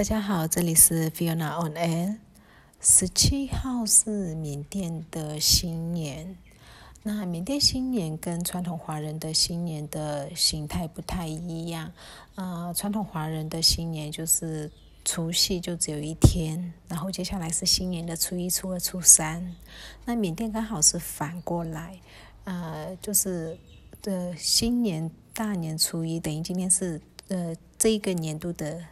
大家好，这里是 Fiona on Air。十七号是缅甸的新年。那缅甸新年跟传统华人的新年的形态不太一样。呃，传统华人的新年就是除夕就只有一天，然后接下来是新年的初一、初二、初三。那缅甸刚好是反过来，呃，就是的新年大年初一，等于今天是呃这一个年度的。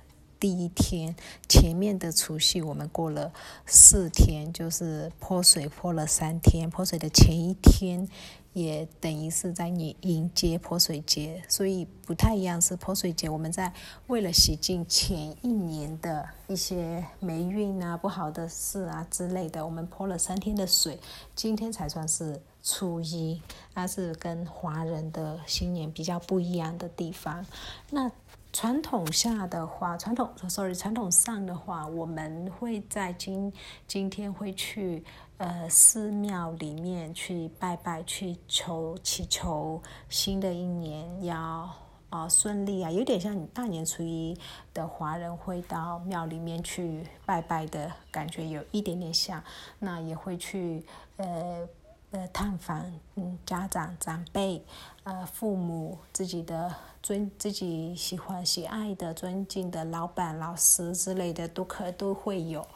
第一天前面的除夕，我们过了四天，就是泼水泼了三天。泼水的前一天，也等于是在你迎接泼水节，所以不太一样。是泼水节，我们在为了洗净前一年的一些霉运啊、不好的事啊之类的，我们泼了三天的水。今天才算是初一，那是跟华人的新年比较不一样的地方。那。传统下的话，传统，sorry，传统上的话，我们会在今今天会去呃寺庙里面去拜拜，去求祈求新的一年要啊顺利啊，有点像你大年初一的华人会到庙里面去拜拜的感觉，有一点点像。那也会去呃。呃，探访嗯家长长辈，呃父母自己的尊自己喜欢喜爱的尊敬的老板老师之类的都可都会有，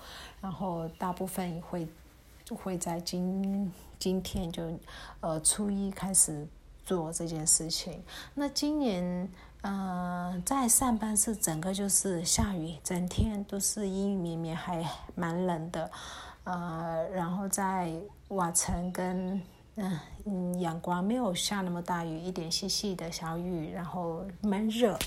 然后大部分会会在今今天就呃初一开始做这件事情。那今年呃在上班是整个就是下雨，整天都是阴雨绵绵，还蛮冷的。呃，然后在瓦城跟嗯阳光没有下那么大雨，一点细细的小雨，然后闷热，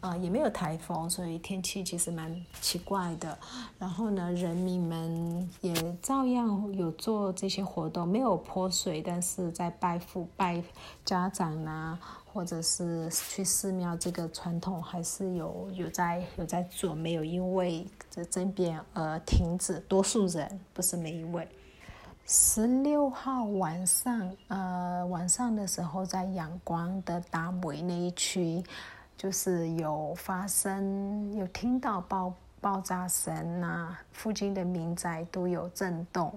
啊也没有台风，所以天气其实蛮奇怪的。然后呢，人民们也照样有做这些活动，没有泼水，但是在拜父拜家长啊。或者是去寺庙，这个传统还是有有在有在做，没有因为这争辩而停止。多数人不是每一位。十六号晚上，呃，晚上的时候在阳光的达维那一区，就是有发生，有听到爆爆炸声呐，附近的民宅都有震动。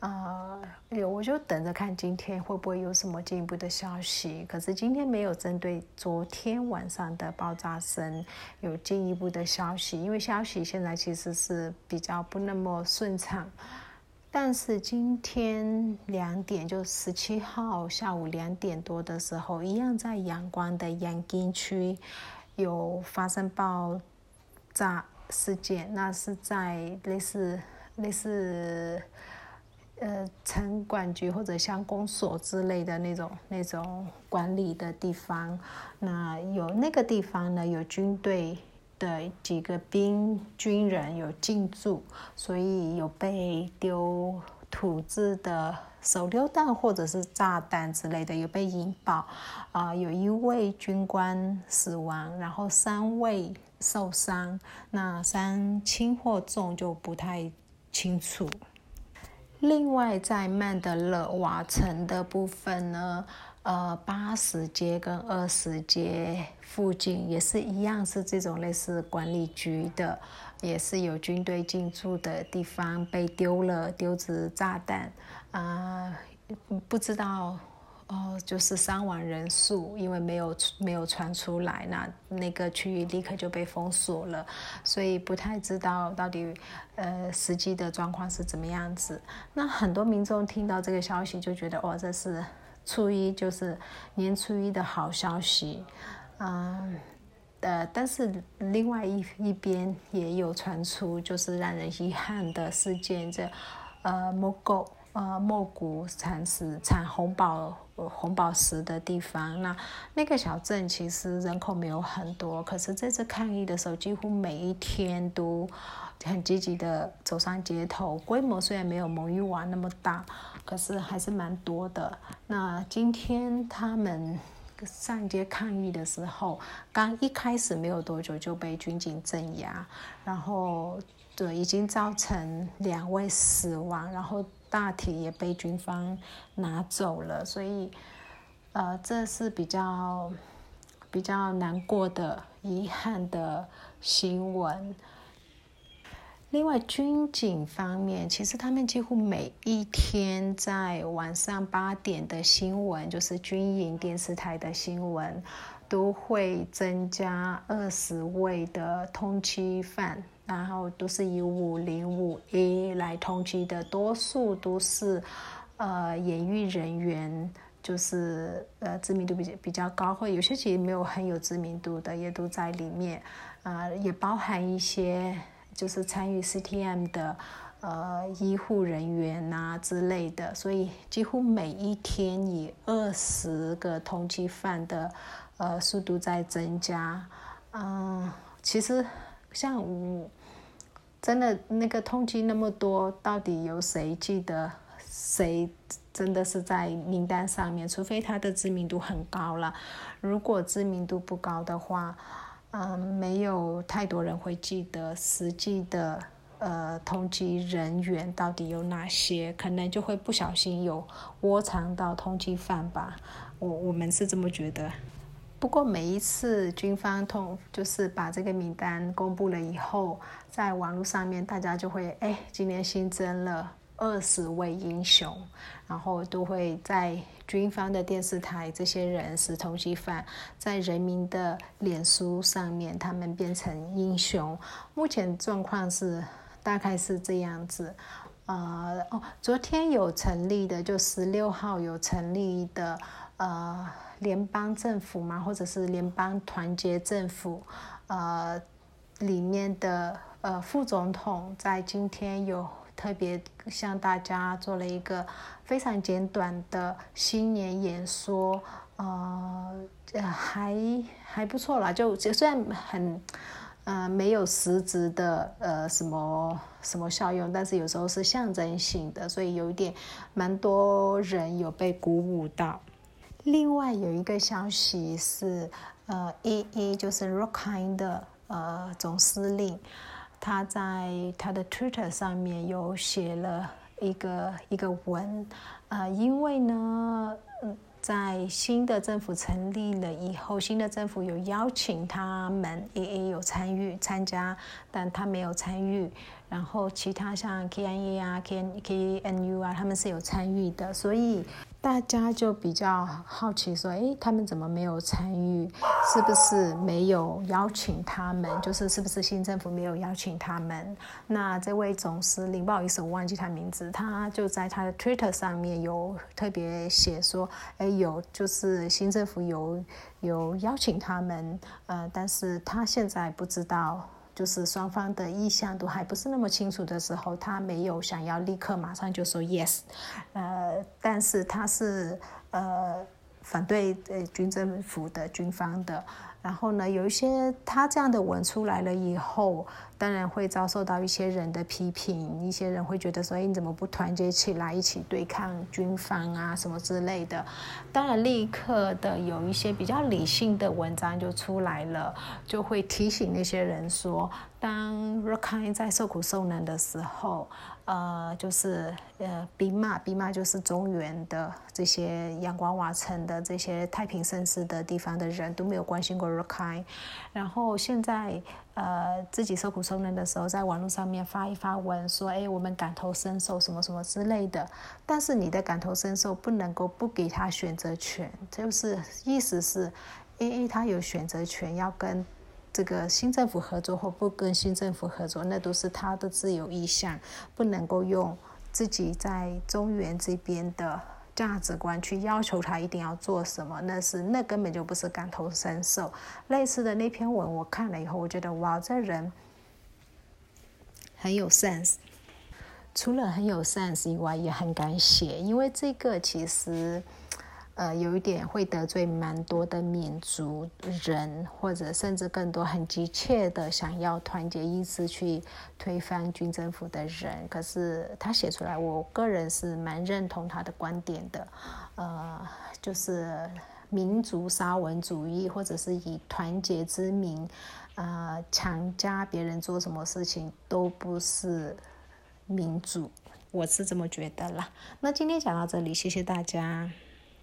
啊，有我就等着看今天会不会有什么进一步的消息。可是今天没有针对昨天晚上的爆炸声有进一步的消息，因为消息现在其实是比较不那么顺畅。但是今天两点，就十七号下午两点多的时候，一样在阳光的阳金区有发生爆炸事件，那是在类似类似。呃，城管局或者乡公所之类的那种那种管理的地方，那有那个地方呢，有军队的几个兵军人有进驻，所以有被丢土制的手榴弹或者是炸弹之类的，有被引爆，啊，有一位军官死亡，然后三位受伤，那伤轻或重就不太清楚。另外，在曼德勒瓦城的部分呢，呃，八十街跟二十街附近也是一样，是这种类似管理局的，也是有军队进驻的地方，被丢了丢子炸弹，啊，不知道。哦，就是伤亡人数，因为没有没有传出来，那那个区域立刻就被封锁了，所以不太知道到底呃实际的状况是怎么样子。那很多民众听到这个消息就觉得，哦，这是初一，就是年初一的好消息，嗯，呃，但是另外一一边也有传出就是让人遗憾的事件，这呃摸狗。呃，莫古产石产红宝红宝石的地方，那那个小镇其实人口没有很多，可是这次抗议的时候，几乎每一天都很积极的走上街头。规模虽然没有蒙语瓦那么大，可是还是蛮多的。那今天他们上街抗议的时候，刚一开始没有多久就被军警镇压，然后对已经造成两位死亡，然后。大体也被军方拿走了，所以，呃，这是比较比较难过的、遗憾的新闻。另外，军警方面，其实他们几乎每一天在晚上八点的新闻，就是军营电视台的新闻，都会增加二十位的通缉犯，然后都是以五零五 A 来通缉的，多数都是呃演艺人员，就是呃知名度比较比较高，或有些其实没有很有知名度的，也都在里面，啊，也包含一些。就是参与 CTM 的呃医护人员呐之类的，所以几乎每一天以二十个通缉犯的呃速度在增加。嗯，其实像我真的那个通缉那么多，到底有谁记得谁真的是在名单上面？除非他的知名度很高了，如果知名度不高的话。嗯，没有太多人会记得实际的呃通缉人员到底有哪些，可能就会不小心有窝藏到通缉犯吧。我我们是这么觉得。不过每一次军方通就是把这个名单公布了以后，在网络上面大家就会哎，今年新增了。二十位英雄，然后都会在军方的电视台，这些人是通缉犯，在人民的脸书上面，他们变成英雄。目前状况是大概是这样子。呃，哦，昨天有成立的，就十六号有成立的，呃，联邦政府嘛，或者是联邦团结政府，呃，里面的呃副总统在今天有。特别向大家做了一个非常简短的新年演说，呃，还还不错啦。就虽然很，呃，没有实质的呃什么什么效用，但是有时候是象征性的，所以有点蛮多人有被鼓舞到。另外有一个消息是，呃，A A 就是 Rockine 的呃总司令。他在他的 Twitter 上面有写了一个一个文，呃，因为呢，在新的政府成立了以后，新的政府有邀请他们也也有参与参加，但他没有参与。然后其他像 KNE 啊、K K N U 啊，他们是有参与的，所以。大家就比较好奇说：“诶，他们怎么没有参与？是不是没有邀请他们？就是是不是新政府没有邀请他们？”那这位总司令，不好意思，我忘记他名字，他就在他的 Twitter 上面有特别写说：“诶，有就是新政府有有邀请他们，呃，但是他现在不知道。”就是双方的意向都还不是那么清楚的时候，他没有想要立刻马上就说 yes，呃，但是他是呃反对呃军政府的军方的。然后呢，有一些他这样的文出来了以后，当然会遭受到一些人的批评，一些人会觉得说，哎，你怎么不团结起来一起对抗军方啊，什么之类的。当然，立刻的有一些比较理性的文章就出来了，就会提醒那些人说，当 Rakhine 在受苦受难的时候。呃，就是呃，兵马，兵马就是中原的这些阳光瓦城的这些太平盛世的地方的人都没有关心过 Rakhine，然后现在呃自己受苦受难的时候，在网络上面发一发文说，哎，我们感同身受什么什么之类的，但是你的感同身受不能够不给他选择权，就是意思是，A A 他有选择权要跟。这个新政府合作或不跟新政府合作，那都是他的自由意向，不能够用自己在中原这边的价值观去要求他一定要做什么，那是那根本就不是感同身受。类似的那篇文我看了以后，我觉得哇，这人很有 sense。除了很有 sense 以外，也很敢写，因为这个其实。呃，有一点会得罪蛮多的民族人，或者甚至更多很急切的想要团结一致去推翻军政府的人。可是他写出来，我个人是蛮认同他的观点的。呃，就是民族沙文主义，或者是以团结之名，呃，强加别人做什么事情，都不是民主。我是这么觉得啦。那今天讲到这里，谢谢大家。